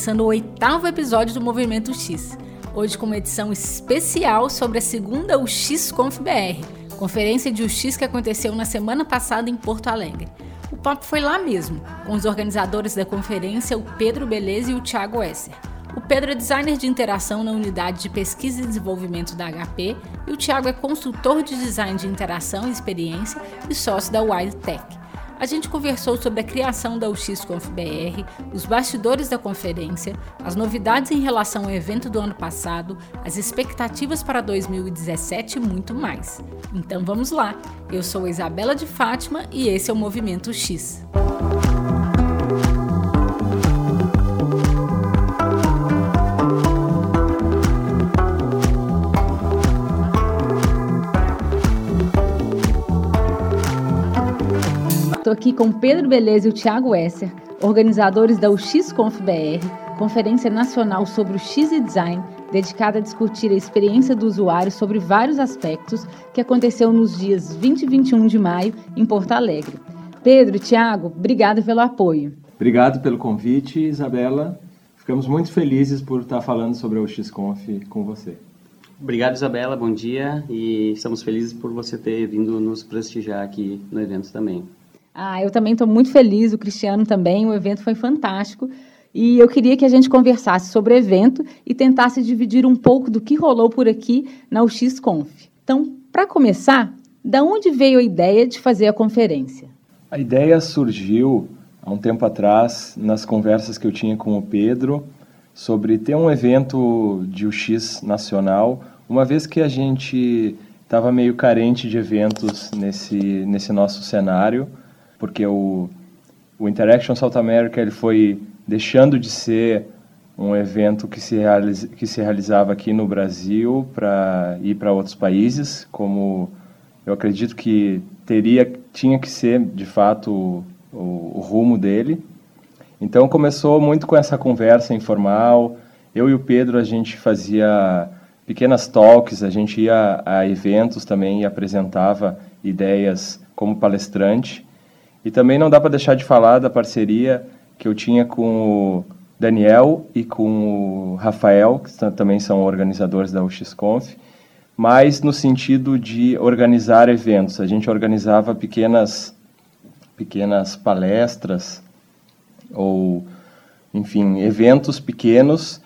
começando o oitavo episódio do Movimento X. Hoje com uma edição especial sobre a segunda UX Conf BR, conferência de UX que aconteceu na semana passada em Porto Alegre. O papo foi lá mesmo, com os organizadores da conferência, o Pedro Beleza e o Thiago Esser. O Pedro é designer de interação na unidade de pesquisa e desenvolvimento da HP e o Thiago é consultor de design de interação e experiência e sócio da Wild Tech. A gente conversou sobre a criação da UXConf.br, os bastidores da conferência, as novidades em relação ao evento do ano passado, as expectativas para 2017 e muito mais. Então vamos lá! Eu sou Isabela de Fátima e esse é o Movimento X. Estou aqui com Pedro Beleza e o Thiago Esser, organizadores da UXConf BR, Conferência Nacional sobre o X e Design, dedicada a discutir a experiência do usuário sobre vários aspectos, que aconteceu nos dias 20 e 21 de maio em Porto Alegre. Pedro e Thiago, obrigado pelo apoio. Obrigado pelo convite, Isabela. Ficamos muito felizes por estar falando sobre a UXConf com você. Obrigado, Isabela. Bom dia. E estamos felizes por você ter vindo nos prestigiar aqui no evento também. Ah, eu também estou muito feliz, o Cristiano também, o evento foi fantástico. E eu queria que a gente conversasse sobre o evento e tentasse dividir um pouco do que rolou por aqui na UXConf. Então, para começar, da onde veio a ideia de fazer a conferência? A ideia surgiu há um tempo atrás, nas conversas que eu tinha com o Pedro, sobre ter um evento de UX nacional, uma vez que a gente estava meio carente de eventos nesse, nesse nosso cenário porque o, o Interaction South America ele foi deixando de ser um evento que se, que se realizava aqui no Brasil para ir para outros países, como eu acredito que teria tinha que ser de fato o, o, o rumo dele. Então começou muito com essa conversa informal. Eu e o Pedro a gente fazia pequenas talks, a gente ia a eventos também e apresentava ideias como palestrante. E também não dá para deixar de falar da parceria que eu tinha com o Daniel e com o Rafael, que também são organizadores da UXConf, mas no sentido de organizar eventos. A gente organizava pequenas, pequenas palestras ou, enfim, eventos pequenos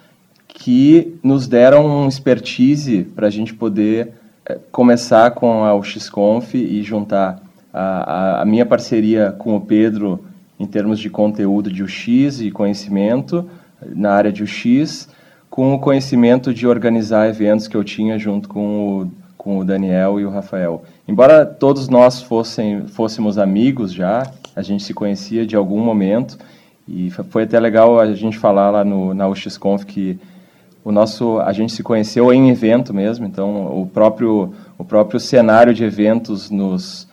que nos deram um expertise para a gente poder é, começar com a UXConf e juntar a, a, minha parceria com o Pedro em termos de conteúdo de UX e conhecimento na área de UX, com o conhecimento de organizar eventos que eu tinha junto com o, com o Daniel e o Rafael. Embora todos nós fossem, fôssemos amigos já, a gente se conhecia de algum momento, e foi até legal a gente falar lá no, na UXConf que o nosso a gente se conheceu em evento mesmo então o próprio o próprio cenário de eventos nos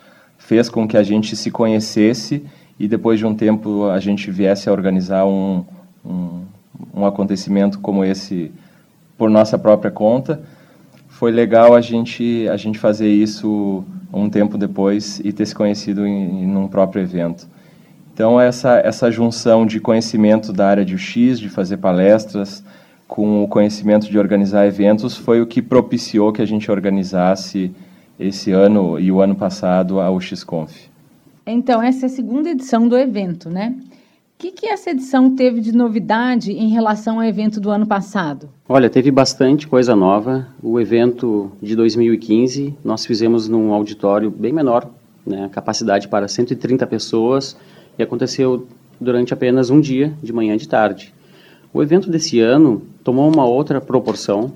fez com que a gente se conhecesse e depois de um tempo a gente viesse a organizar um, um, um acontecimento como esse por nossa própria conta. Foi legal a gente, a gente fazer isso um tempo depois e ter se conhecido em, em um próprio evento. Então, essa, essa junção de conhecimento da área de UX, de fazer palestras, com o conhecimento de organizar eventos, foi o que propiciou que a gente organizasse esse ano e o ano passado a UXConf. Então, essa é a segunda edição do evento, né? O que, que essa edição teve de novidade em relação ao evento do ano passado? Olha, teve bastante coisa nova. O evento de 2015 nós fizemos num auditório bem menor, né, capacidade para 130 pessoas, e aconteceu durante apenas um dia, de manhã e de tarde. O evento desse ano tomou uma outra proporção.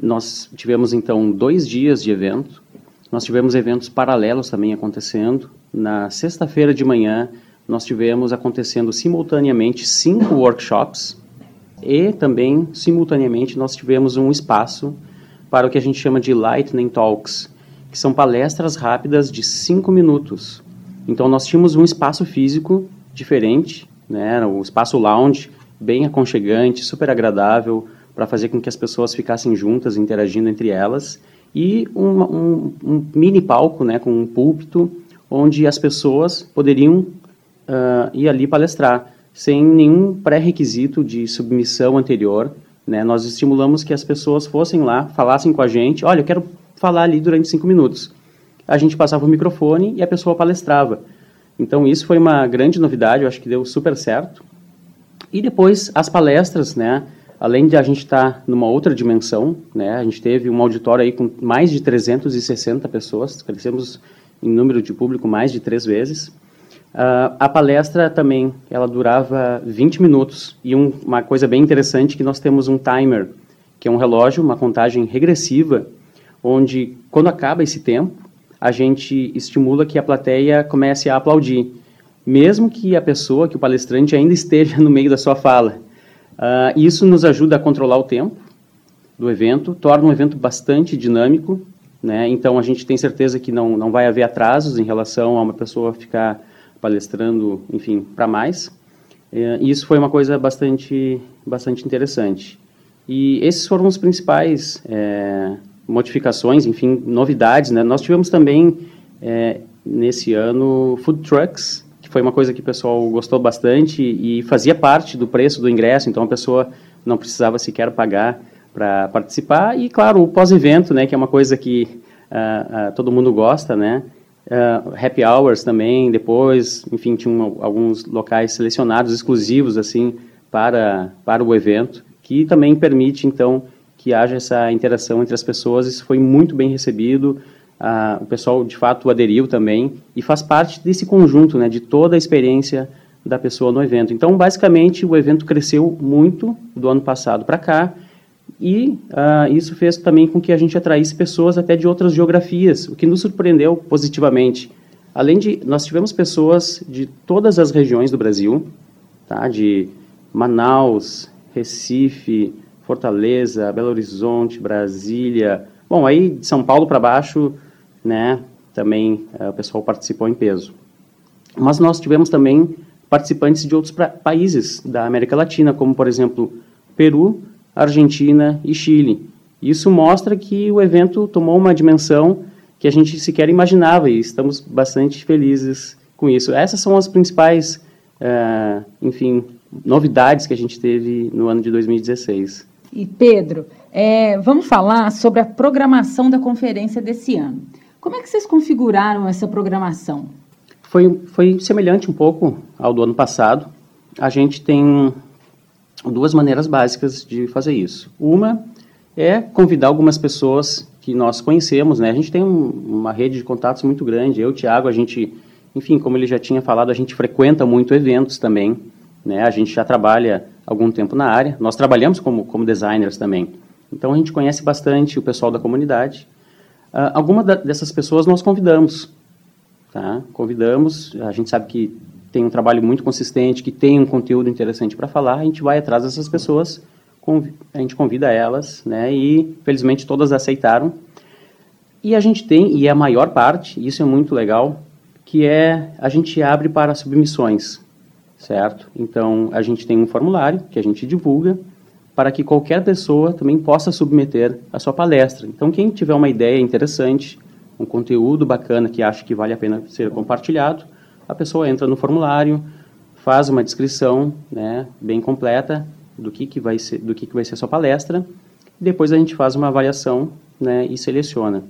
Nós tivemos então dois dias de evento, nós tivemos eventos paralelos também acontecendo. Na sexta-feira de manhã, nós tivemos acontecendo simultaneamente cinco workshops e também, simultaneamente, nós tivemos um espaço para o que a gente chama de Lightning Talks, que são palestras rápidas de cinco minutos. Então, nós tínhamos um espaço físico diferente, né, o espaço lounge, bem aconchegante, super agradável, para fazer com que as pessoas ficassem juntas, interagindo entre elas e um, um, um mini palco, né, com um púlpito, onde as pessoas poderiam uh, ir ali palestrar, sem nenhum pré-requisito de submissão anterior. Né? Nós estimulamos que as pessoas fossem lá, falassem com a gente, olha, eu quero falar ali durante cinco minutos. A gente passava o microfone e a pessoa palestrava. Então isso foi uma grande novidade, eu acho que deu super certo. E depois as palestras, né? Além de a gente estar tá numa outra dimensão, né? A gente teve um auditório aí com mais de 360 pessoas, crescemos em número de público mais de três vezes. Uh, a palestra também, ela durava 20 minutos e um, uma coisa bem interessante que nós temos um timer, que é um relógio, uma contagem regressiva, onde quando acaba esse tempo, a gente estimula que a plateia comece a aplaudir, mesmo que a pessoa, que o palestrante ainda esteja no meio da sua fala. Uh, isso nos ajuda a controlar o tempo do evento, torna um evento bastante dinâmico, né? então a gente tem certeza que não, não vai haver atrasos em relação a uma pessoa ficar palestrando, enfim, para mais. E isso foi uma coisa bastante, bastante interessante. E esses foram os principais é, modificações, enfim, novidades. Né? Nós tivemos também, é, nesse ano, food trucks, foi uma coisa que o pessoal gostou bastante e fazia parte do preço do ingresso, então a pessoa não precisava sequer pagar para participar. E, claro, o pós-evento, né, que é uma coisa que uh, uh, todo mundo gosta, né? Uh, happy hours também, depois, enfim, tinham alguns locais selecionados, exclusivos, assim, para, para o evento, que também permite, então, que haja essa interação entre as pessoas. Isso foi muito bem recebido, uh, o pessoal, de fato, aderiu também, e faz parte desse conjunto, né, de toda a experiência da pessoa no evento. Então, basicamente, o evento cresceu muito do ano passado para cá, e uh, isso fez também com que a gente atraísse pessoas até de outras geografias, o que nos surpreendeu positivamente. Além de, nós tivemos pessoas de todas as regiões do Brasil, tá? de Manaus, Recife, Fortaleza, Belo Horizonte, Brasília. Bom, aí de São Paulo para baixo, né, também uh, o pessoal participou em peso. Mas nós tivemos também participantes de outros países da América Latina, como por exemplo Peru, Argentina e Chile. Isso mostra que o evento tomou uma dimensão que a gente sequer imaginava e estamos bastante felizes com isso. Essas são as principais, uh, enfim, novidades que a gente teve no ano de 2016. E Pedro, é, vamos falar sobre a programação da conferência desse ano. Como é que vocês configuraram essa programação? Foi, foi semelhante um pouco ao do ano passado. A gente tem duas maneiras básicas de fazer isso. Uma é convidar algumas pessoas que nós conhecemos, né? A gente tem um, uma rede de contatos muito grande. Eu, Tiago, a gente, enfim, como ele já tinha falado, a gente frequenta muito eventos também, né? A gente já trabalha algum tempo na área. Nós trabalhamos como, como designers também. Então a gente conhece bastante o pessoal da comunidade. Uh, alguma da, dessas pessoas nós convidamos, tá? Convidamos. A gente sabe que tem um trabalho muito consistente, que tem um conteúdo interessante para falar, a gente vai atrás dessas pessoas, a gente convida elas, né? E felizmente todas aceitaram. E a gente tem, e é a maior parte, isso é muito legal, que é a gente abre para submissões, certo? Então a gente tem um formulário que a gente divulga para que qualquer pessoa também possa submeter a sua palestra. Então quem tiver uma ideia interessante, um conteúdo bacana que acha que vale a pena ser compartilhado, a pessoa entra no formulário, faz uma descrição né, bem completa do que, que vai ser do que, que vai ser a sua palestra, depois a gente faz uma avaliação né, e seleciona.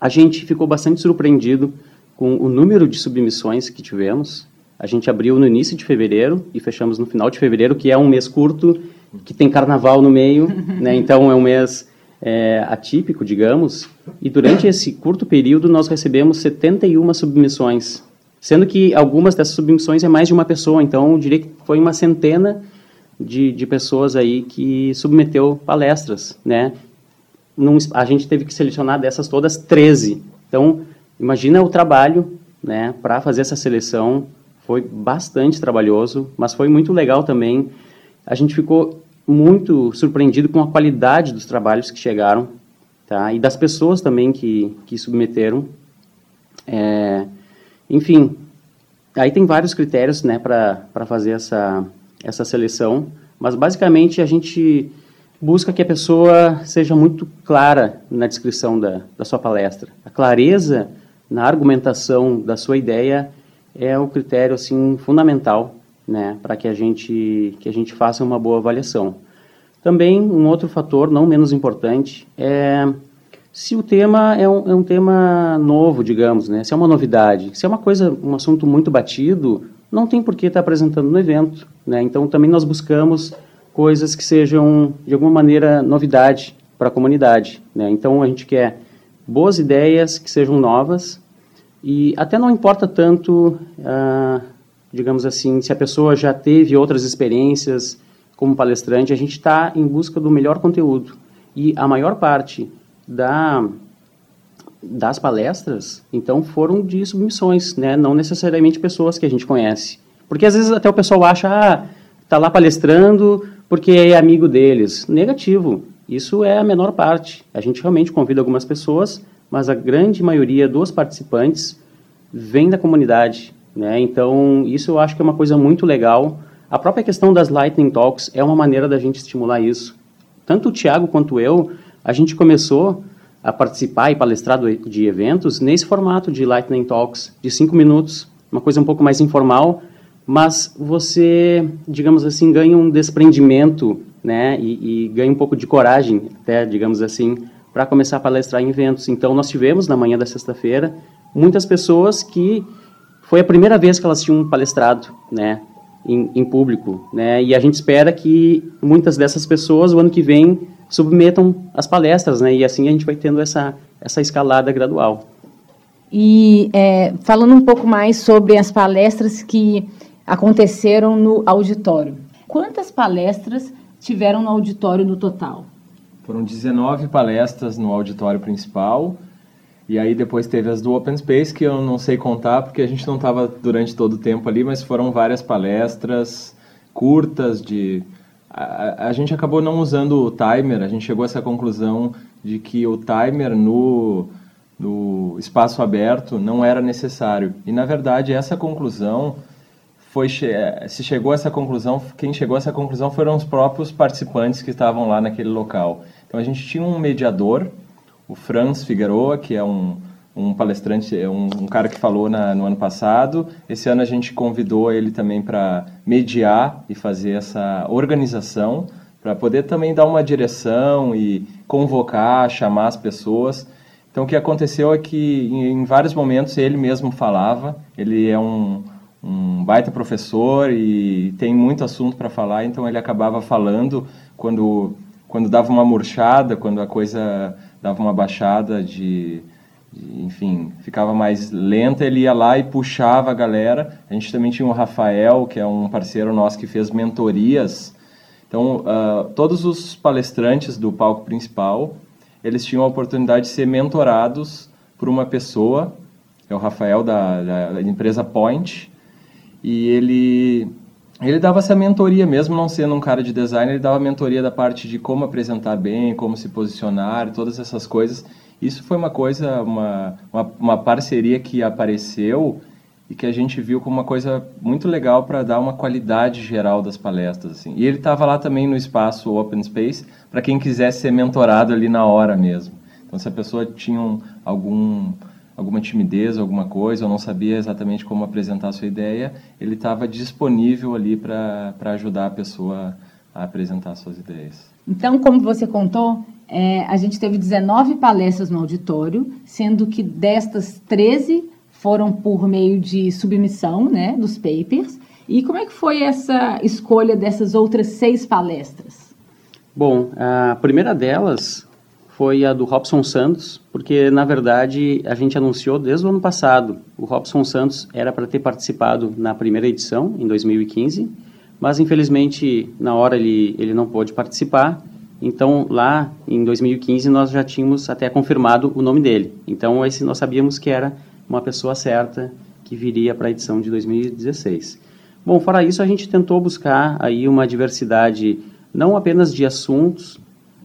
A gente ficou bastante surpreendido com o número de submissões que tivemos. A gente abriu no início de fevereiro e fechamos no final de fevereiro, que é um mês curto, que tem carnaval no meio, né, então é um mês é, atípico, digamos. E durante esse curto período nós recebemos 71 submissões sendo que algumas dessas submissões é mais de uma pessoa, então eu diria que foi uma centena de, de pessoas aí que submeteu palestras, né? Num, a gente teve que selecionar dessas todas 13. Então, imagina o trabalho, né, para fazer essa seleção. Foi bastante trabalhoso, mas foi muito legal também. A gente ficou muito surpreendido com a qualidade dos trabalhos que chegaram, tá? E das pessoas também que, que submeteram. É, enfim, aí tem vários critérios né, para fazer essa, essa seleção, mas basicamente a gente busca que a pessoa seja muito clara na descrição da, da sua palestra. A clareza na argumentação da sua ideia é o critério assim fundamental né, para que a gente que a gente faça uma boa avaliação. Também um outro fator, não menos importante, é se o tema é um, é um tema novo, digamos, né, se é uma novidade, se é uma coisa, um assunto muito batido, não tem por que estar apresentando no evento, né? Então também nós buscamos coisas que sejam de alguma maneira novidade para a comunidade, né? Então a gente quer boas ideias que sejam novas e até não importa tanto, ah, digamos assim, se a pessoa já teve outras experiências como palestrante, a gente está em busca do melhor conteúdo e a maior parte da das palestras, então, foram de submissões, né? Não necessariamente pessoas que a gente conhece. Porque às vezes até o pessoal acha, ah, tá lá palestrando porque é amigo deles. Negativo. Isso é a menor parte. A gente realmente convida algumas pessoas, mas a grande maioria dos participantes vem da comunidade, né? Então, isso eu acho que é uma coisa muito legal. A própria questão das Lightning Talks é uma maneira da gente estimular isso. Tanto o Tiago quanto eu, a gente começou a participar e palestrar de eventos nesse formato de Lightning Talks, de cinco minutos, uma coisa um pouco mais informal, mas você, digamos assim, ganha um desprendimento, né, e, e ganha um pouco de coragem, até, digamos assim, para começar a palestrar em eventos. Então, nós tivemos, na manhã da sexta-feira, muitas pessoas que foi a primeira vez que elas tinham palestrado, né, em, em público, né, e a gente espera que muitas dessas pessoas, o ano que vem, submetam as palestras, né? E assim a gente vai tendo essa, essa escalada gradual. E é, falando um pouco mais sobre as palestras que aconteceram no auditório. Quantas palestras tiveram no auditório no total? Foram 19 palestras no auditório principal. E aí depois teve as do Open Space, que eu não sei contar, porque a gente não estava durante todo o tempo ali, mas foram várias palestras curtas de a, a, gente acabou não usando o timer, a gente chegou a essa conclusão de que o timer no, no espaço aberto não era necessário. E, na verdade, essa conclusão foi se chegou a essa conclusão, quem chegou a essa conclusão foram os próprios participantes que estavam lá naquele local. Então a gente tinha um mediador, o Franz Figueroa, que é um, um palestrante, é um, um cara que falou na, no ano passado. Esse ano a gente convidou ele também para mediar e fazer essa organização, para poder também dar uma direção e convocar, chamar as pessoas. Então o que aconteceu é que em, vários momentos ele mesmo falava, ele é um, um baita professor e tem muito assunto para falar, então ele acabava falando quando, quando dava uma murchada, quando a coisa dava uma baixada de enfim, ficava mais lenta, ele ia lá e puxava a galera. A gente também tinha o Rafael, que é um parceiro nosso que fez mentorias. Então, uh, todos os palestrantes do palco principal, eles tinham a oportunidade de ser mentorados por uma pessoa, é o Rafael da, da empresa Point, e ele ele dava essa mentoria, mesmo não sendo um cara de design, ele dava mentoria da parte de como apresentar bem, como se posicionar, todas essas coisas. Isso foi uma coisa, uma, uma, uma parceria que apareceu e que a gente viu como uma coisa muito legal para dar uma qualidade geral das palestras. Assim. E ele estava lá também no espaço Open Space para quem quisesse ser mentorado ali na hora mesmo. Então, se a pessoa tinha um, algum, alguma timidez, alguma coisa, ou não sabia exatamente como apresentar a sua ideia, ele estava disponível ali para ajudar a pessoa a apresentar suas ideias. Então, como você contou, é, a gente teve 19 palestras no auditório, sendo que destas 13 foram por meio de submissão né, dos papers. E como é que foi essa escolha dessas outras seis palestras? Bom, a primeira delas foi a do Robson Santos, porque na verdade a gente anunciou desde o ano passado. O Robson Santos era para ter participado na primeira edição, em 2015, mas infelizmente na hora ele, ele não pôde participar então, lá em 2015, nós já tínhamos até confirmado o nome dele. Então, esse nós sabíamos que era uma pessoa certa que viria para a edição de 2016. Bom, fora isso, a gente tentou buscar aí uma diversidade não apenas de assuntos,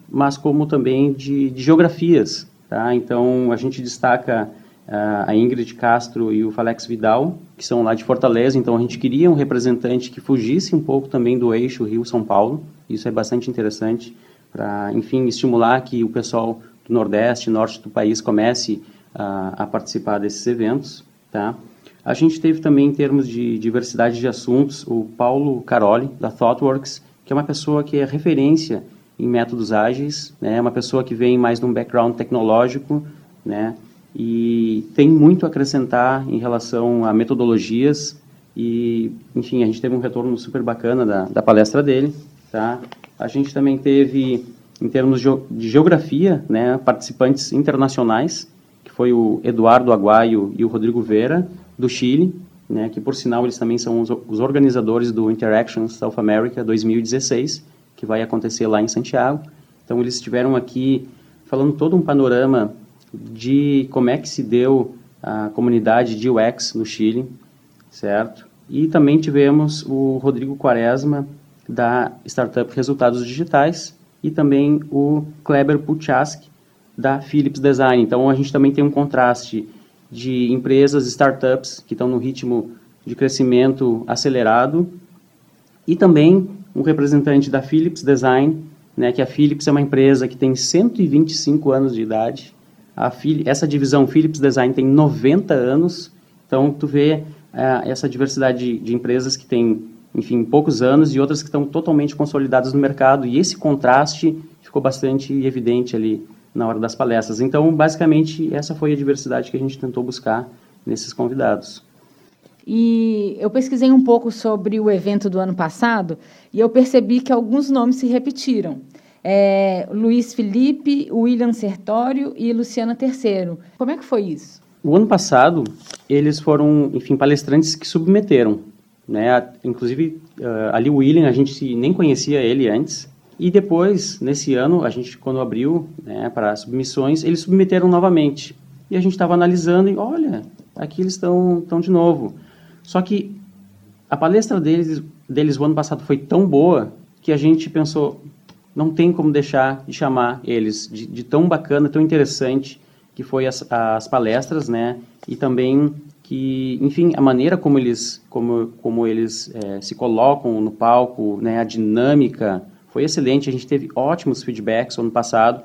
mas como também de, de geografias. Tá? Então, a gente destaca uh, a Ingrid Castro e o Falex Vidal, que são lá de Fortaleza. Então, a gente queria um representante que fugisse um pouco também do eixo Rio-São Paulo. Isso é bastante interessante para, enfim, estimular que o pessoal do Nordeste, Norte do país comece a, a participar desses eventos, tá? A gente teve também, em termos de diversidade de assuntos, o Paulo Caroli, da ThoughtWorks, que é uma pessoa que é referência em métodos ágeis, né? uma pessoa que vem mais de um background tecnológico, né? e tem muito a acrescentar em relação a metodologias, e, enfim, a gente teve um retorno super bacana da, da palestra dele, tá? A gente também teve, em termos de geografia, né, participantes internacionais, que foi o Eduardo Aguaio e o Rodrigo Vera, do Chile, né, que por sinal eles também são os, os organizadores do Interaction South America 2016, que vai acontecer lá em Santiago. Então eles estiveram aqui falando todo um panorama de como é que se deu a comunidade de UX no Chile, certo? E também tivemos o Rodrigo Quaresma, da startup Resultados Digitais, e também o Kleber Puchaski, da Philips Design. Então, a gente também tem um contraste de empresas, startups, que estão no ritmo de crescimento acelerado, e também um representante da Philips Design, né, que a Philips é uma empresa que tem 125 anos de idade. Essa divisão Philips Design tem 90 anos, então tu vê é, essa diversidade de, de, empresas que têm, enfim, poucos anos e outras que estão totalmente consolidadas no mercado. E esse contraste ficou bastante evidente ali na hora das palestras. Então, basicamente, essa foi a diversidade que a gente tentou buscar nesses convidados. E eu pesquisei um pouco sobre o evento do ano passado e eu percebi que alguns nomes se repetiram. É, Luiz Felipe, William Sertório e Luciana Terceiro. Como é que foi isso? O ano passado, eles foram, enfim, palestrantes que submeteram, né? Inclusive, ali o William, a gente nem conhecia ele antes. E depois, nesse ano, a gente, quando abriu né, para submissões, eles submeteram novamente. E a gente estava analisando e, olha, aqui eles estão de novo. Só que a palestra deles, deles o ano passado foi tão boa que a gente pensou, não tem como deixar de chamar eles de, de tão bacana, tão interessante que foi as, as palestras, né? E também que, enfim, a maneira como eles, como, como eles é, se colocam no palco, né? A dinâmica foi excelente. A gente teve ótimos feedbacks ano passado.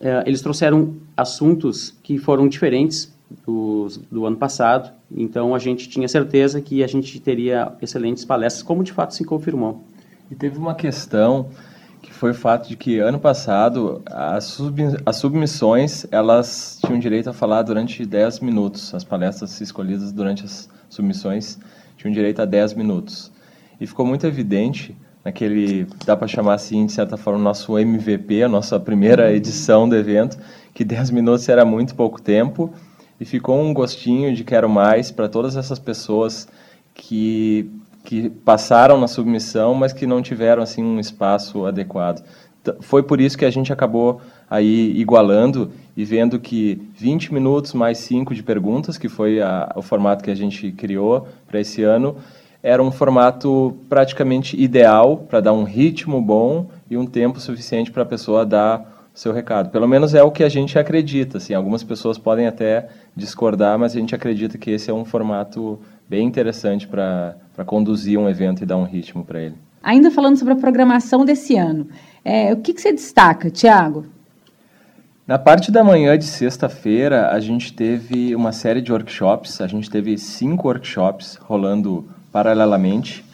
É, eles trouxeram assuntos que foram diferentes do, do ano passado. Então a gente tinha certeza que a gente teria excelentes palestras, como de fato se confirmou. E teve uma questão que foi o fato de que ano passado as, sub, as submissões elas tinham direito a falar durante 10 minutos. As palestras escolhidas durante as submissões tinham direito a 10 minutos. E ficou muito evidente naquele, dá para chamar assim, de certa forma, nosso MVP, a nossa primeira edição do evento, que 10 minutos era muito pouco tempo e ficou um gostinho de quero mais para todas essas pessoas que que passaram na submissão, mas que não tiveram assim um espaço adequado. Foi por isso que a gente acabou aí igualando e vendo que 20 minutos mais 5 de perguntas, que foi a, o formato que a gente criou para esse ano, era um formato praticamente ideal para dar um ritmo bom e um tempo suficiente para a pessoa dar seu recado. Pelo menos é o que a gente acredita. Assim, algumas pessoas podem até discordar, mas a gente acredita que esse é um formato bem interessante para conduzir um evento e dar um ritmo para ele. Ainda falando sobre a programação desse ano, é, o que, que você destaca, Tiago? Na parte da manhã de sexta-feira, a gente teve uma série de workshops. A gente teve cinco workshops rolando paralelamente.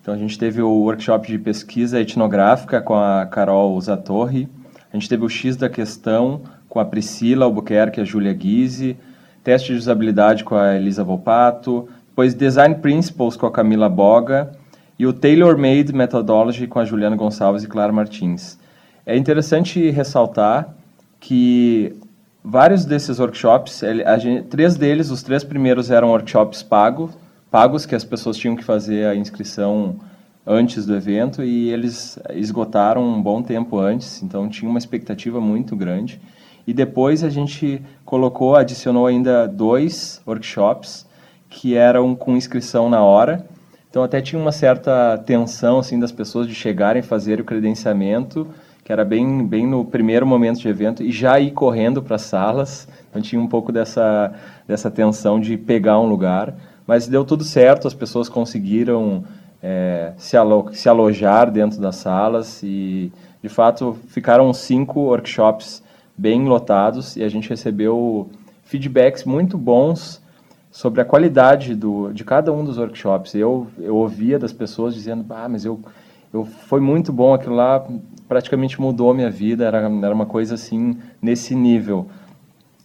Então, a gente teve o workshop de pesquisa etnográfica com a Carol Zatorre. A gente teve o X da Questão com a Priscila Albuquerque e a Júlia Guise teste de usabilidade com a Elisa Volpato, depois Design Principles com a Camila Boga e o Tailor Made Methodology com a Juliana Gonçalves e Clara Martins. É interessante ressaltar que vários desses workshops, gente, três deles, os três primeiros eram workshops pagos, pagos que as pessoas tinham que fazer a inscrição antes do evento e eles esgotaram um bom tempo antes, então tinha uma expectativa muito grande. E depois a gente colocou, adicionou ainda dois workshops que eram com inscrição na hora. Então até tinha uma certa tensão assim das pessoas de chegarem, fazer o credenciamento, que era bem bem no primeiro momento de evento e já ir correndo para as salas. Então tinha um pouco dessa dessa tensão de pegar um lugar, mas deu tudo certo. As pessoas conseguiram é, se, alo se alojar dentro das salas e de fato ficaram cinco workshops bem lotados e a gente recebeu feedbacks muito bons sobre a qualidade do, de cada um dos workshops. Eu, eu ouvia das pessoas dizendo, ah, mas eu, eu foi muito bom aquilo lá, praticamente mudou a minha vida, era, era uma coisa assim, nesse nível.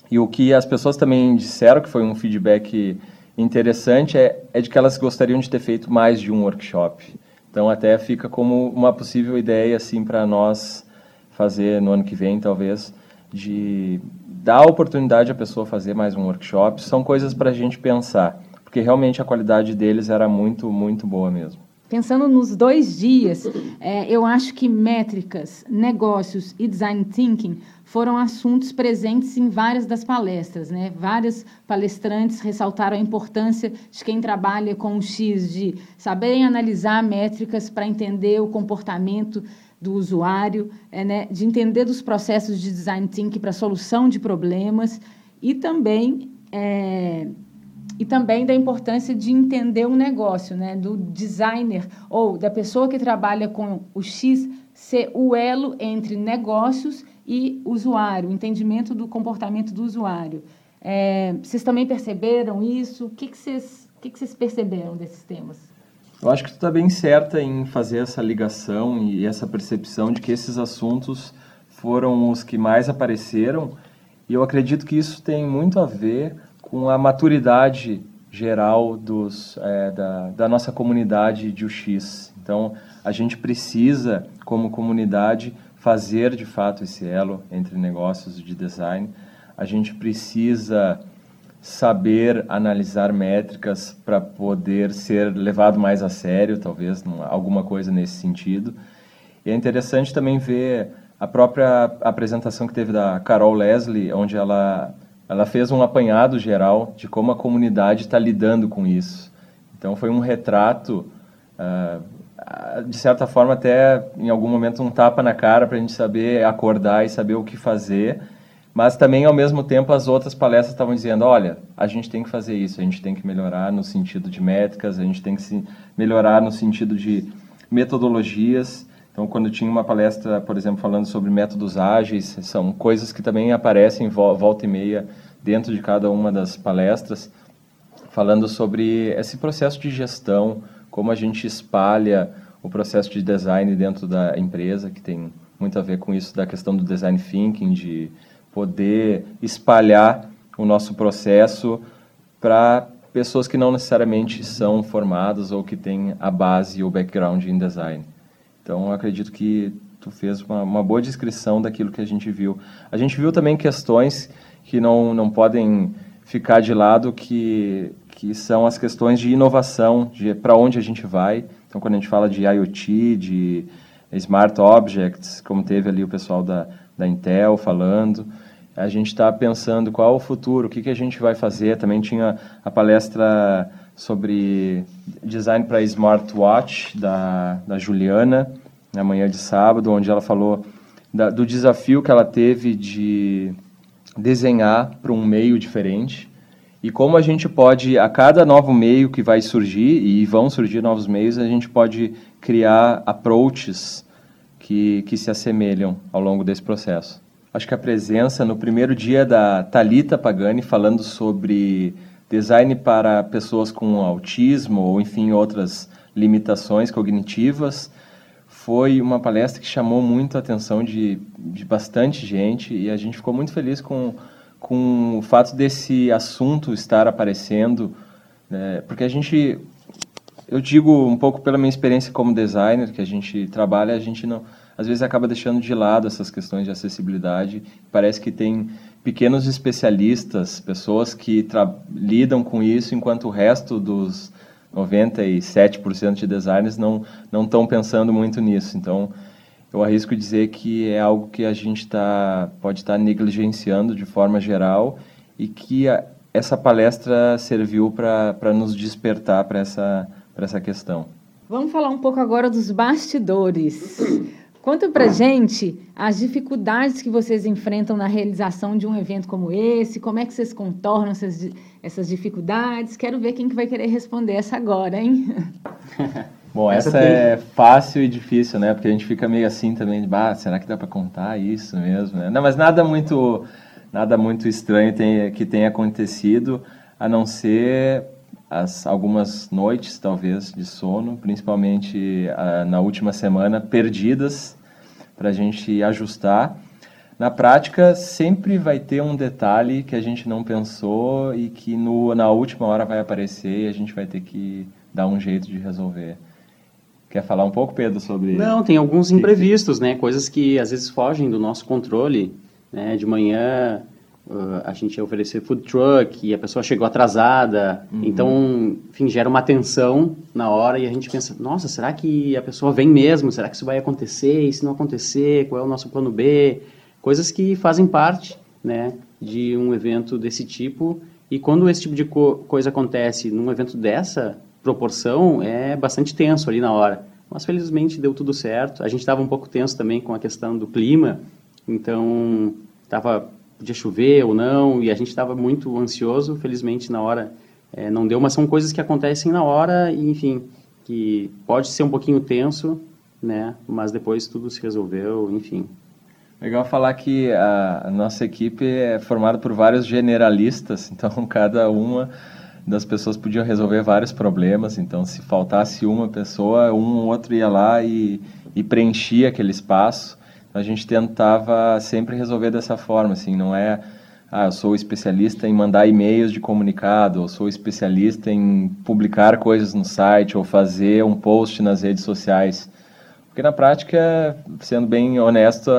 E o que as pessoas também disseram, que foi um feedback interessante, é, é de que elas gostariam de ter feito mais de um workshop. Então, até fica como uma possível ideia, assim, para nós fazer no ano que vem, talvez, de dar a oportunidade à pessoa fazer mais um workshop. São coisas para a gente pensar, porque realmente a qualidade deles era muito, muito boa mesmo. Pensando nos dois dias, é, eu acho que métricas, negócios e design thinking foram assuntos presentes em várias das palestras. Né? Vários palestrantes ressaltaram a importância de quem trabalha com o X, de saberem analisar métricas para entender o comportamento do usuário, é, né? de entender dos processos de design thinking para solução de problemas e também é, e também da importância de entender o negócio, né? do designer ou da pessoa que trabalha com o X ser o elo entre negócios e usuário, entendimento do comportamento do usuário. É, vocês também perceberam isso? O que, que, vocês, o que, que vocês perceberam desses temas? Eu acho que tu está bem certa em fazer essa ligação e essa percepção de que esses assuntos foram os que mais apareceram e eu acredito que isso tem muito a ver com a maturidade geral dos, é, da, da nossa comunidade de UX. Então, a gente precisa, como comunidade, fazer de fato esse elo entre negócios de design. A gente precisa saber analisar métricas para poder ser levado mais a sério, talvez, alguma coisa nesse sentido. E é interessante também ver a própria apresentação que teve da Carol Leslie, onde ela, ela fez um apanhado geral de como a comunidade está lidando com isso. Então, foi um retrato uh, de certa forma, até em algum momento um tapa na cara para a gente saber acordar e saber o que fazer. Mas também, ao mesmo tempo, as outras palestras estavam dizendo: olha, a gente tem que fazer isso, a gente tem que melhorar no sentido de métricas, a gente tem que se melhorar no sentido de metodologias. Então, quando tinha uma palestra, por exemplo, falando sobre métodos ágeis, são coisas que também aparecem volta e meia dentro de cada uma das palestras, falando sobre esse processo de gestão, como a gente espalha o processo de design dentro da empresa, que tem muito a ver com isso da questão do design thinking, de poder espalhar o nosso processo para pessoas que não necessariamente são formadas ou que têm a base ou background em design. Então, eu acredito que tu fez uma, uma boa descrição daquilo que a gente viu. A gente viu também questões que não, não podem ficar de lado, que que são as questões de inovação, de para onde a gente vai. Então, quando a gente fala de IoT, de Smart Objects, como teve ali o pessoal da, da Intel falando, a gente está pensando qual o futuro, o que, que a gente vai fazer. Também tinha a palestra sobre design para smartwatch da, da Juliana, na manhã de sábado, onde ela falou da, do desafio que ela teve de desenhar para um meio diferente e como a gente pode, a cada novo meio que vai surgir, e vão surgir novos meios, a gente pode criar approaches que, que se assemelham ao longo desse processo. Acho que a presença no primeiro dia da Talita Pagani falando sobre design para pessoas com autismo ou enfim outras limitações cognitivas foi uma palestra que chamou muito a atenção de, de bastante gente e a gente ficou muito feliz com com o fato desse assunto estar aparecendo, né, porque a gente, eu digo um pouco pela minha experiência como designer, que a gente trabalha, a gente não, às vezes acaba deixando de lado essas questões de acessibilidade. Parece que tem pequenos especialistas, pessoas que lidam com isso, enquanto o resto dos 97% de designers não não estão pensando muito nisso. Então, eu arrisco dizer que é algo que a gente tá, pode estar tá negligenciando de forma geral e que a, essa palestra serviu para nos despertar para essa, essa questão. Vamos falar um pouco agora dos bastidores. Conta para gente as dificuldades que vocês enfrentam na realização de um evento como esse, como é que vocês contornam essas, essas dificuldades. Quero ver quem que vai querer responder essa agora, hein? Bom, essa, essa é fácil e difícil, né? Porque a gente fica meio assim também, de, bah, será que dá para contar isso mesmo? Não, mas nada muito, nada muito estranho tem, que tenha acontecido. a não ser as algumas noites, talvez, de sono, principalmente uh, na última semana, perdidas para a gente ajustar. Na prática, sempre vai ter um detalhe que a gente não pensou e que no, na última hora vai aparecer e a gente vai ter que dar um jeito de resolver. Quer falar um pouco, Pedro, sobre... Não, tem alguns imprevistos, né? Coisas que às vezes fogem do nosso controle. Né? De manhã uh, a gente ia oferecer food truck e a pessoa chegou atrasada. Uhum. Então, enfim, gera uma tensão na hora e a gente pensa, nossa, será que a pessoa vem mesmo? Será que isso vai acontecer? E se não acontecer, qual é o nosso plano B? Coisas que fazem parte, né, de um evento desse tipo. E quando esse tipo de co coisa acontece num evento dessa proporção, é bastante tenso ali na hora. Mas felizmente deu tudo certo. A gente estava um pouco tenso também com a questão do clima, então tava podia chover ou não e a gente estava muito ansioso. Felizmente na hora é, não deu, mas são coisas que acontecem na hora e enfim que pode ser um pouquinho tenso, né? Mas depois tudo se resolveu, enfim. Legal falar que a, nossa equipe é formada por vários generalistas, então cada uma das pessoas podia resolver vários problemas. Então, se faltasse uma pessoa, um ou outro ia lá e, e preenchia aquele espaço a gente tentava sempre resolver dessa forma, assim, não é, ah, eu sou especialista em mandar e-mails de comunicado, ou sou especialista em publicar coisas no site, ou fazer um post nas redes sociais. Porque na prática, sendo bem honesto,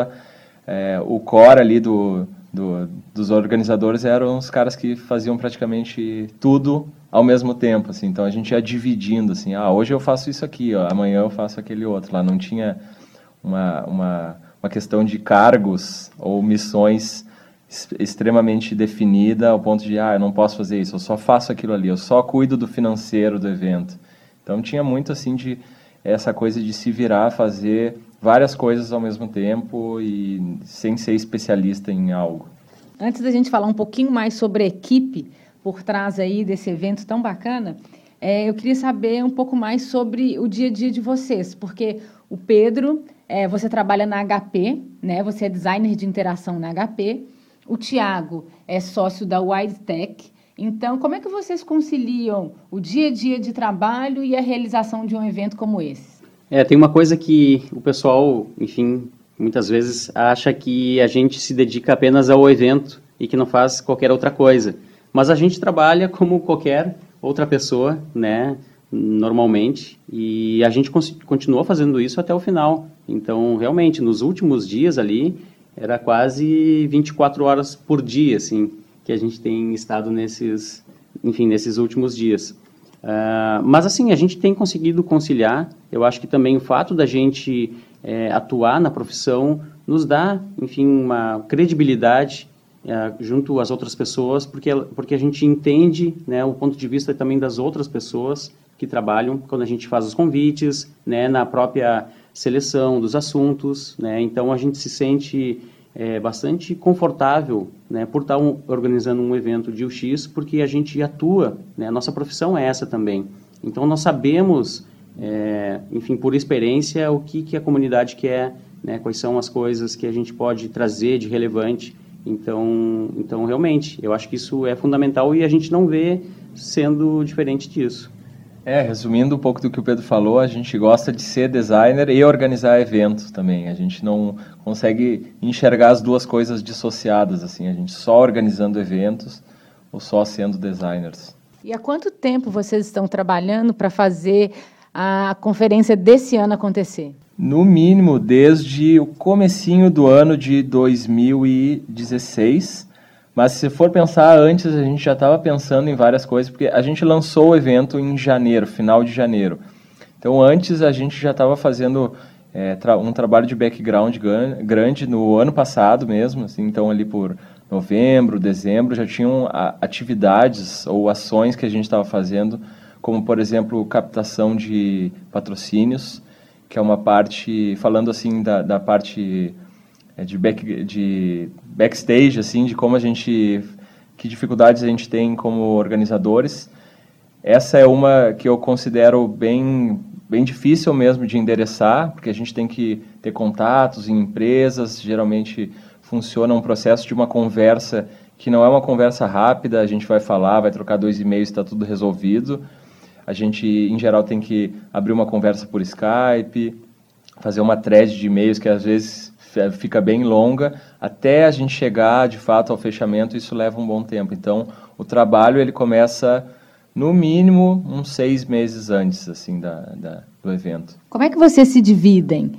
é, o core ali do, do, dos organizadores eram os caras que faziam praticamente tudo ao mesmo tempo, assim. Então a gente ia dividindo, assim, ah, hoje eu faço isso aqui, ó, amanhã eu faço aquele outro. Lá não tinha uma, uma uma questão de cargos ou missões extremamente definida ao ponto de, ah, eu não posso fazer isso, eu só faço aquilo ali, eu só cuido do financeiro do evento. Então tinha muito assim de essa coisa de se virar, fazer várias coisas ao mesmo tempo e sem ser especialista em algo. Antes da gente falar um pouquinho mais sobre a equipe por trás aí desse evento tão bacana, é, eu queria saber um pouco mais sobre o dia a dia de vocês, porque o Pedro é, você trabalha na HP, né? Você é designer de interação na HP. O Tiago é sócio da WideTech. Então, como é que vocês conciliam o dia a dia de trabalho e a realização de um evento como esse? É, tem uma coisa que o pessoal, enfim, muitas vezes acha que a gente se dedica apenas ao evento e que não faz qualquer outra coisa. Mas a gente trabalha como qualquer outra pessoa, né? normalmente e a gente continuou fazendo isso até o final. Então, realmente, nos últimos dias ali, era quase 24 horas por dia, assim, que a gente tem estado nesses, enfim, nesses últimos dias. Uh, mas, assim, a gente tem conseguido conciliar. Eu acho que também o fato da gente é, atuar na profissão nos dá, enfim, uma credibilidade é, junto às outras pessoas, porque, porque a gente entende né, o ponto de vista também das outras pessoas que trabalham quando a gente faz os convites, né, na própria seleção dos assuntos, né, então a gente se sente é, bastante confortável né, por estar um, organizando um evento de UX, porque a gente atua, né, a nossa profissão é essa também. Então nós sabemos, é, enfim, por experiência, o que, que a comunidade quer, né, quais são as coisas que a gente pode trazer de relevante. Então, então realmente, eu acho que isso é fundamental e a gente não vê sendo diferente disso. É, resumindo um pouco do que o Pedro falou, a gente gosta de ser designer e organizar eventos também. A gente não consegue enxergar as duas coisas dissociadas, assim, a gente só organizando eventos ou só sendo designers. E há quanto tempo vocês estão trabalhando para fazer a conferência desse ano acontecer? No mínimo desde o comecinho do ano de 2016 mas se for pensar antes, a gente já estava pensando em várias coisas, porque a gente lançou o evento em janeiro, final de janeiro. Então antes a gente já estava fazendo é, tra um trabalho de background grande no ano passado mesmo, assim, então ali por novembro, dezembro já tinham atividades ou ações que a gente estava fazendo, como por exemplo captação de patrocínios, que é uma parte, falando assim da, da parte é, de, back, de backstage, assim, de como a gente, que dificuldades a gente tem como organizadores. Essa é uma que eu considero bem, bem difícil mesmo de endereçar, porque a gente tem que ter contatos em empresas, geralmente funciona um processo de uma conversa que não é uma conversa rápida, a gente vai falar, vai trocar dois e-mails, está tudo resolvido. A gente, em geral, tem que abrir uma conversa por Skype, fazer uma thread de e-mails que às vezes fica bem longa, até a gente chegar de fato ao fechamento, isso leva um bom tempo. Então, o trabalho ele começa no mínimo uns seis meses antes assim da, da, do evento. Como é que vocês se dividem?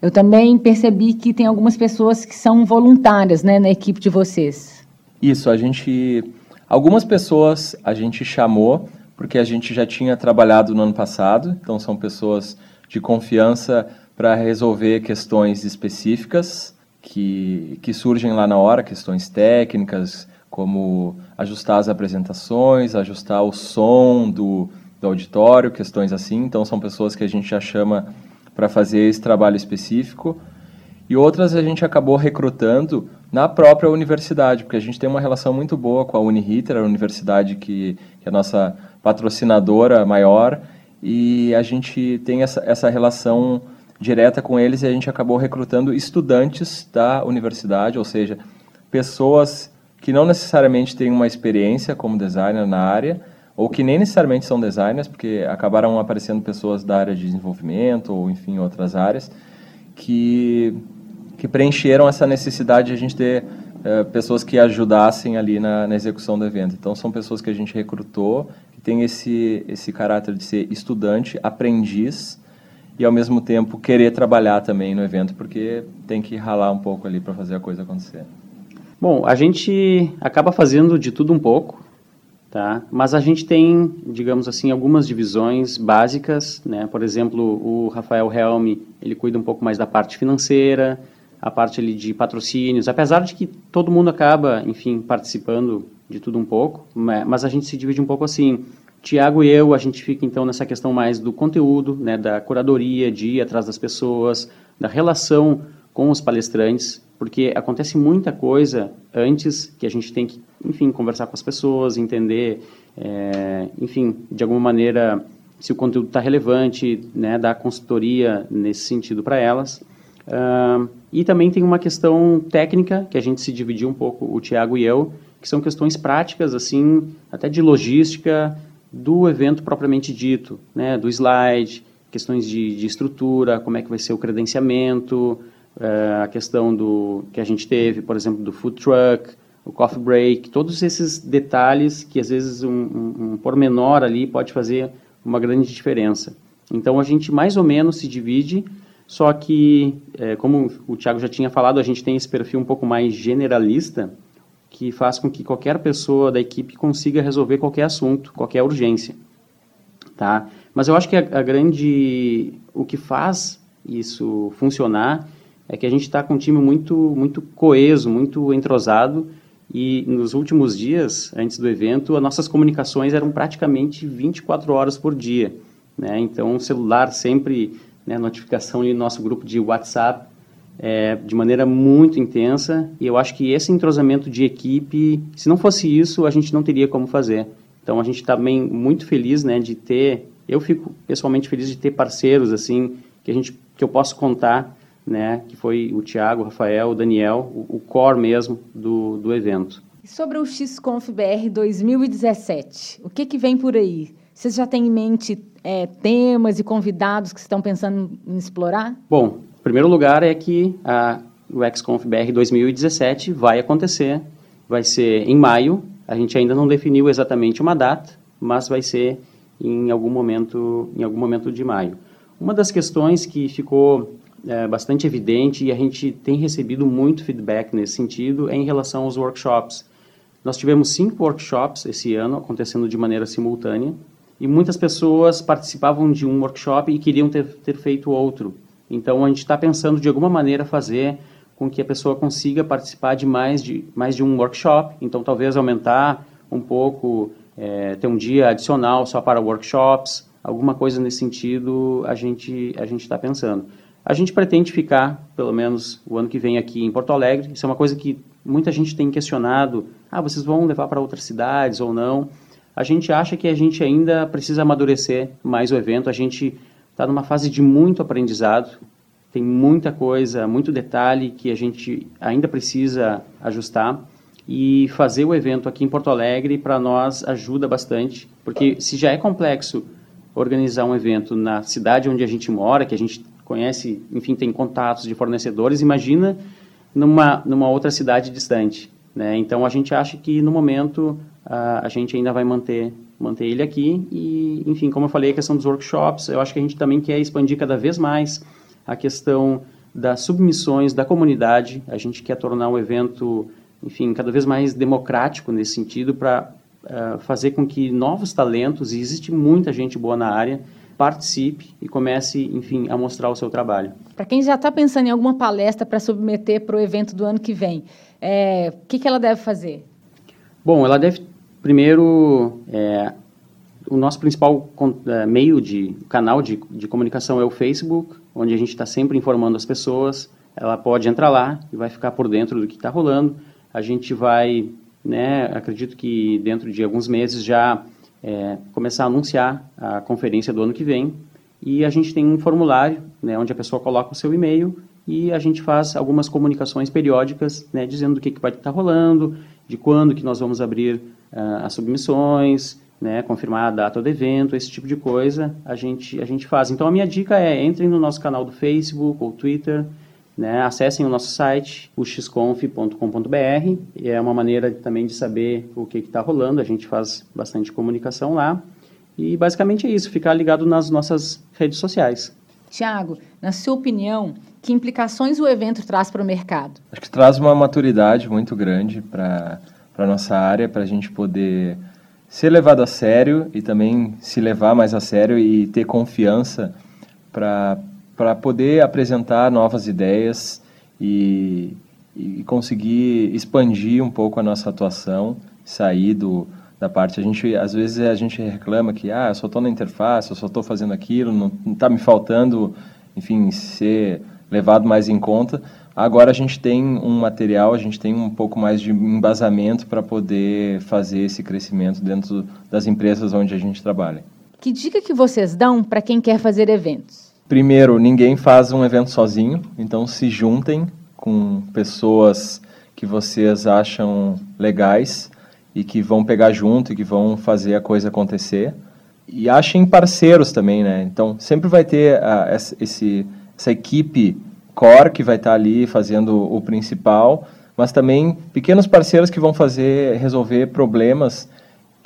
Eu também percebi que tem algumas pessoas que são voluntárias, né, na equipe de vocês. Isso, a gente, algumas pessoas a gente chamou porque a gente já tinha trabalhado no ano passado, então são pessoas de confiança para resolver questões específicas que, que surgem lá na hora, questões técnicas, como ajustar as apresentações, ajustar o som do, do auditório, questões assim. Então, são pessoas que a gente já chama para fazer esse trabalho específico. E outras a gente acabou recrutando na própria universidade, porque a gente tem uma relação muito boa com a Uniriter, a universidade que, que é a nossa patrocinadora maior, e a gente tem essa, essa relação direta com eles e a gente acabou recrutando estudantes da universidade, ou seja, pessoas que não necessariamente têm uma experiência como designer na área, ou que nem necessariamente são designers, porque acabaram aparecendo pessoas da área de desenvolvimento ou, enfim, outras áreas, que, que preencheram essa necessidade de a gente ter uh, pessoas que ajudassem ali na, na execução do evento. Então, são pessoas que a gente recrutou, que tem esse, esse caráter de ser estudante, aprendiz, e ao mesmo tempo querer trabalhar também no evento, porque tem que ralar um pouco ali para fazer a coisa acontecer. Bom, a gente acaba fazendo de tudo um pouco, tá? Mas a gente tem, digamos assim, algumas divisões básicas, né? Por exemplo, o Rafael Helmi, ele cuida um pouco mais da parte financeira, a parte ali de patrocínios, apesar de que todo mundo acaba, enfim, participando de tudo um pouco, mas a gente se divide um pouco assim. Tiago e eu, a gente fica então nessa questão mais do conteúdo, né, da curadoria, de ir atrás das pessoas, da relação com os palestrantes, porque acontece muita coisa antes que a gente tem que, enfim, conversar com as pessoas, entender, é, enfim, de alguma maneira, se o conteúdo está relevante, né, dar consultoria nesse sentido para elas. Uh, e também tem uma questão técnica, que a gente se dividiu um pouco, o Tiago e eu, que são questões práticas, assim, até de logística, do evento propriamente dito, né, do slide, questões de, de estrutura, como é que vai ser o credenciamento, a questão do que a gente teve, por exemplo, do food truck, o coffee break, todos esses detalhes que às vezes um, um, um pormenor ali pode fazer uma grande diferença. Então a gente mais ou menos se divide, só que, é, como o Thiago já tinha falado, a gente tem esse perfil um pouco mais generalista, que faz com que qualquer pessoa da equipe consiga resolver qualquer assunto, qualquer urgência, tá? Mas eu acho que a, a grande, o que faz isso funcionar é que a gente está com um time muito, muito coeso, muito entrosado e nos últimos dias, antes do evento, as nossas comunicações eram praticamente 24 horas por dia, né? Então, o celular sempre, né, notificação ali no nosso grupo de WhatsApp, é, de maneira muito intensa e eu acho que esse entrosamento de equipe, se não fosse isso, a gente não teria como fazer. Então a gente também tá muito feliz, né, de ter, eu fico pessoalmente feliz de ter parceiros assim que a gente que eu posso contar, né, que foi o Tiago, o Rafael, o Daniel, o, o core mesmo do, do evento. E sobre o XConf BR 2017, o que que vem por aí? Vocês já têm em mente é, temas e convidados que estão pensando em explorar? Bom, o primeiro lugar é que a, o XConf BR 2017 vai acontecer, vai ser em maio, a gente ainda não definiu exatamente uma data, mas vai ser em algum momento, em algum momento de maio. Uma das questões que ficou é, bastante evidente e a gente tem recebido muito feedback nesse sentido em relação aos workshops. Nós tivemos cinco workshops esse ano acontecendo de maneira simultânea e muitas pessoas participavam de um workshop e queriam ter, ter feito outro. Então a gente está pensando de alguma maneira fazer com que a pessoa consiga participar de mais de, mais de um workshop. Então talvez aumentar um pouco, é, ter um dia adicional só para workshops, alguma coisa nesse sentido a gente a gente está pensando. A gente pretende ficar, pelo menos o ano que vem aqui em Porto Alegre. Isso é uma coisa que muita gente tem questionado. Ah, vocês vão levar para outras cidades ou não? A gente acha que a gente ainda precisa amadurecer mais o evento. A gente está numa fase de muito aprendizado, tem muita coisa, muito detalhe que a gente ainda precisa ajustar. e fazer o evento aqui em Porto Alegre para nós ajuda bastante, porque se já é complexo organizar um evento na cidade onde a gente mora, que a gente conhece, enfim, tem contatos de fornecedores, imagina numa, numa outra cidade distante. Né? Então, a gente acha que, no momento, a, a gente ainda vai manter, manter ele aqui. E, enfim, como eu falei, a questão dos workshops, eu acho que a gente também quer expandir cada vez mais a questão das submissões da comunidade. A gente quer tornar o evento, enfim, cada vez mais democrático nesse sentido, para uh, eh, fazer com que novos talentos, e existe muita gente boa na área, participe e comece, enfim, a mostrar o seu trabalho. Para quem já está pensando em alguma palestra para submeter para o evento do ano que vem, é, o que, que ela deve fazer? Bom, ela deve, primeiro, é, o nosso principal é, meio de canal de, de comunicação é o Facebook, onde a gente está sempre informando as pessoas. Ela pode entrar lá e vai ficar por dentro do que está rolando. A gente vai, né, acredito que dentro de alguns meses já é, começar a anunciar a conferência do ano que vem. E a gente tem um formulário, né, onde a pessoa coloca o seu e-mail e a gente faz algumas comunicações periódicas, né, dizendo do que, que vai estar rolando, de quando que nós vamos abrir uh, as submissões, né, confirmar a data do evento, esse tipo de coisa a gente, a gente faz. Então a minha dica é entrem no nosso canal do Facebook ou Twitter, né, acessem o nosso site, o xconf.com.br, e é uma maneira também de saber o que está rolando, a gente faz bastante comunicação lá. E basicamente é isso, ficar ligado nas nossas redes sociais. Tiago, na sua opinião, que implicações o evento traz para o mercado? Acho que traz uma maturidade muito grande para a nossa área, para a gente poder ser levado a sério e também se levar mais a sério e ter confiança para para poder apresentar novas ideias e, e conseguir expandir um pouco a nossa atuação, sair do, da parte. A gente às vezes a gente reclama que ah eu só estou na interface eu só estou fazendo aquilo não está me faltando enfim ser levado mais em conta. Agora a gente tem um material a gente tem um pouco mais de embasamento para poder fazer esse crescimento dentro das empresas onde a gente trabalha. Que dica que vocês dão para quem quer fazer eventos Primeiro, ninguém faz um evento sozinho, então se juntem com pessoas que vocês acham legais e que vão pegar junto e que vão fazer a coisa acontecer. E achem parceiros também, né? Então sempre vai ter uh, esse, essa equipe core que vai estar ali fazendo o principal, mas também pequenos parceiros que vão fazer resolver problemas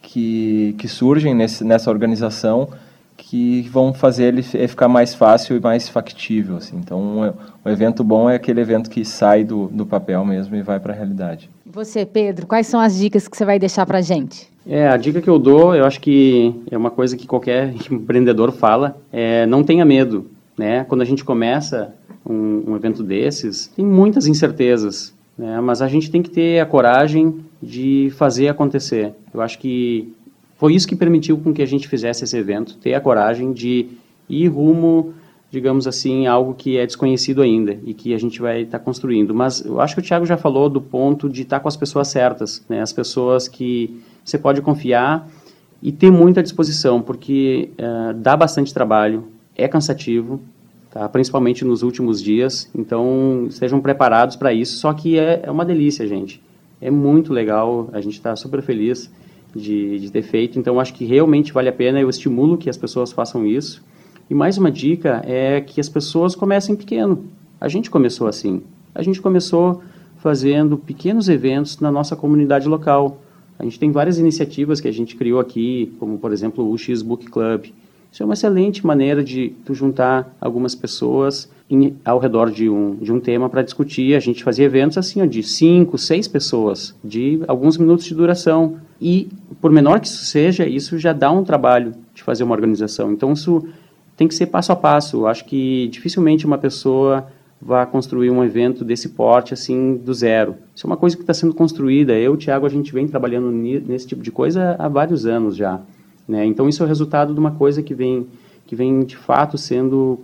que, que surgem nesse, nessa organização que vão fazer ele ficar mais fácil e mais factível. Assim. Então, um, um, evento bom é aquele evento que sai do, do papel mesmo e vai para a realidade. E você, Pedro, quais são as dicas que você vai deixar para a gente? É, a dica que eu dou, eu acho que é uma coisa que qualquer empreendedor fala, é não tenha medo. Né? Quando a gente começa um, um evento desses, tem muitas incertezas, né? mas a gente tem que ter a coragem de fazer acontecer. Eu acho que foi isso que permitiu com que a gente fizesse esse evento, ter a coragem de ir rumo, digamos assim, algo que é desconhecido ainda e que a gente vai estar tá construindo. Mas eu acho que o Thiago já falou do ponto de estar tá com as pessoas certas, né? as pessoas que você pode confiar e ter muita disposição, porque uh, dá bastante trabalho, é cansativo, tá? principalmente nos últimos dias, então estejam preparados para isso, só que é, é uma delícia, gente. É muito legal, a gente está super feliz de, de ter feito. Então, acho que realmente vale a pena. Eu estimulo que as pessoas façam isso. E mais uma dica é que as pessoas comecem pequeno. A gente começou assim. A gente começou fazendo pequenos eventos na nossa comunidade local. A gente tem várias iniciativas que a gente criou aqui, como por exemplo o X Book Club. Isso é uma excelente maneira de tu juntar algumas pessoas em, ao redor de um, de um tema para discutir. A gente fazia eventos assim, de cinco, seis pessoas, de alguns minutos de duração. E, por menor que isso seja, isso já dá um trabalho de fazer uma organização. Então, isso tem que ser passo a passo. Eu acho que dificilmente uma pessoa vai construir um evento desse porte assim do zero. Isso é uma coisa que está sendo construída. Eu, Thiago, a gente vem trabalhando nesse tipo de coisa há vários anos já. Né? Então, isso é o resultado de uma coisa que vem que vem de fato sendo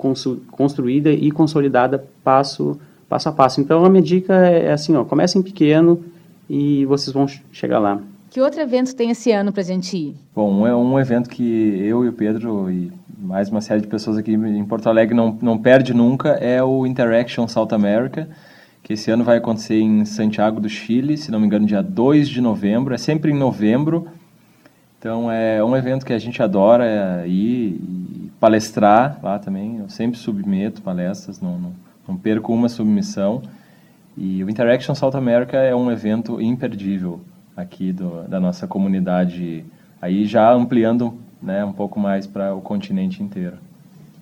construída e consolidada passo, passo a passo. Então a minha dica é assim, ó, comecem pequeno e vocês vão chegar lá. Que outro evento tem esse ano para a gente ir? Bom, é um evento que eu e o Pedro e mais uma série de pessoas aqui em Porto Alegre não, não perde nunca, é o Interaction South America, que esse ano vai acontecer em Santiago do Chile, se não me engano, dia 2 de novembro. É sempre em novembro. Então é um evento que a gente adora ir e palestrar lá também. Eu sempre submeto palestras, não, não, não perco uma submissão. E o Interaction South America é um evento imperdível aqui do, da nossa comunidade, aí já ampliando né, um pouco mais para o continente inteiro.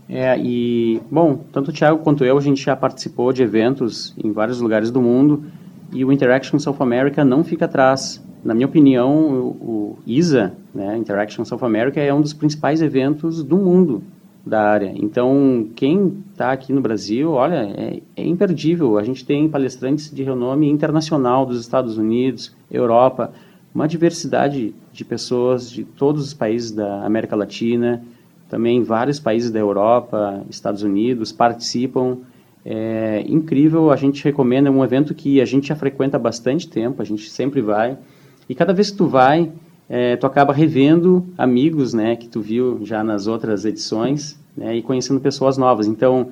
É, e, bom, tanto o Thiago quanto eu, a gente já participou de eventos em vários lugares do mundo e o Interaction South America não fica atrás. Na minha opinião, o, ISA, né, Interaction South America, é um dos principais eventos do mundo da área. Então, quem está aqui no Brasil, olha, é, é, imperdível. A gente tem palestrantes de renome internacional dos Estados Unidos, Europa, uma diversidade de pessoas de todos os países da América Latina, também vários países da Europa, Estados Unidos participam. É incrível, a gente recomenda, é um evento que a gente já frequenta há bastante tempo, a gente sempre vai. E cada vez que tu vai, é, tu acaba revendo amigos, né, que tu viu já nas outras edições, né, e conhecendo pessoas novas. Então,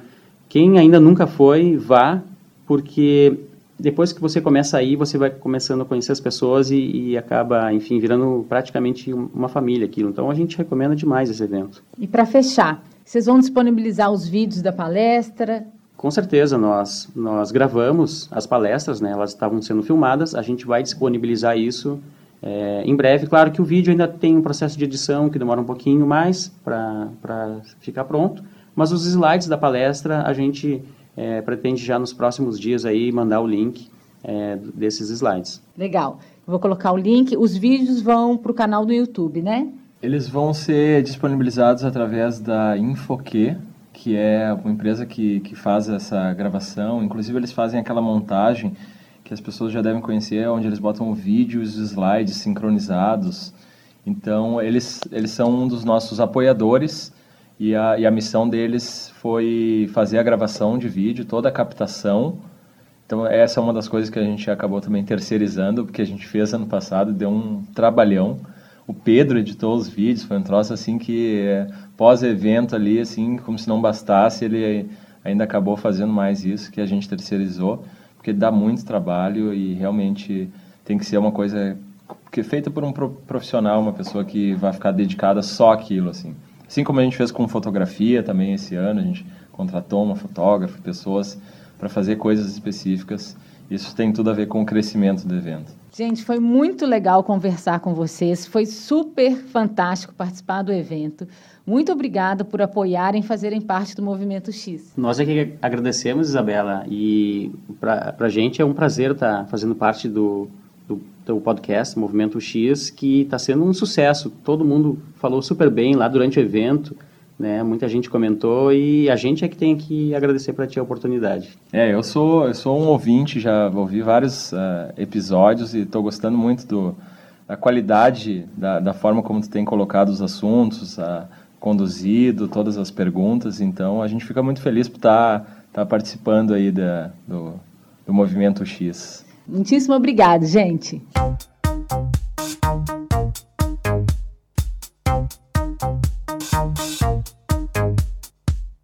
quem ainda nunca foi, vá, porque depois que você começa a ir, você vai começando a conhecer as pessoas e, e, acaba, enfim, virando praticamente uma família aquilo. Então a gente recomenda demais esse evento. E para fechar, vocês vão disponibilizar os vídeos da palestra? Com certeza, nós nós gravamos as palestras, né? Elas estavam sendo filmadas. A gente vai disponibilizar isso é, em breve. Claro que o vídeo ainda tem um processo de edição que demora um pouquinho mais para ficar pronto, mas os slides da palestra a gente é, pretende já nos próximos dias aí mandar o link é, desses slides. Legal. vou colocar o link. Os vídeos vão para o canal do YouTube, né? Eles vão ser disponibilizados através da Infoque, que é uma empresa que, que faz essa gravação. Inclusive, eles fazem aquela montagem que as pessoas já devem conhecer, onde eles botam vídeos e slides sincronizados. Então, eles, eles são um dos nossos apoiadores e a, e a missão deles foi fazer a gravação de vídeo, toda a captação. Então, essa é uma das coisas que a gente acabou também terceirizando, porque a gente fez ano passado, deu um trabalhão. O Pedro editou os vídeos, foi um troço assim que pós-evento ali, assim, como se não bastasse, ele ainda acabou fazendo mais isso, que a gente terceirizou, porque dá muito trabalho e realmente tem que ser uma coisa que é feita por um profissional, uma pessoa que vai ficar dedicada só àquilo, assim. Assim como a gente fez com fotografia também esse ano, a gente contratou uma fotógrafa, pessoas para fazer coisas específicas. Isso tem tudo a ver com o crescimento do evento. Gente, foi muito legal conversar com vocês. Foi super fantástico participar do evento. Muito obrigada por apoiarem e fazerem parte do Movimento X. Nós é que agradecemos, Isabela. E para a gente é um prazer estar fazendo parte do, do teu podcast, Movimento X, que está sendo um sucesso. Todo mundo falou super bem lá durante o evento, né? Muita gente comentou e a gente é que tem que agradecer para ti a oportunidade. É, eu sou eu sou um ouvinte, já ouvi vários uh, episódios e estou gostando muito do, da qualidade da, da forma como tu tem colocado os assuntos, uh, conduzido todas as perguntas. Então a gente fica muito feliz por estar tá, tá participando aí da, do, do Movimento X. Muitíssimo obrigado, gente.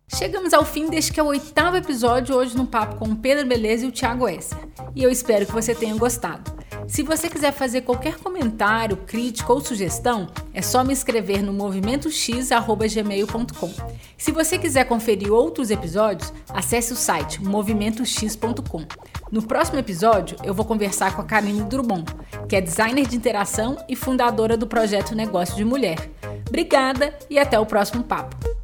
Chegamos ao fim deste que é o oitavo episódio hoje no papo com o Pedro Beleza e o Thiago Esser. E eu espero que você tenha gostado. Se você quiser fazer qualquer comentário, crítica ou sugestão, é só me escrever no movimentox@gmail.com. Se você quiser conferir outros episódios, acesse o site movimentox.com. No próximo episódio, eu vou conversar com a Karine Drummond, que é designer de interação e fundadora do projeto Negócio de Mulher. Obrigada e até o próximo papo.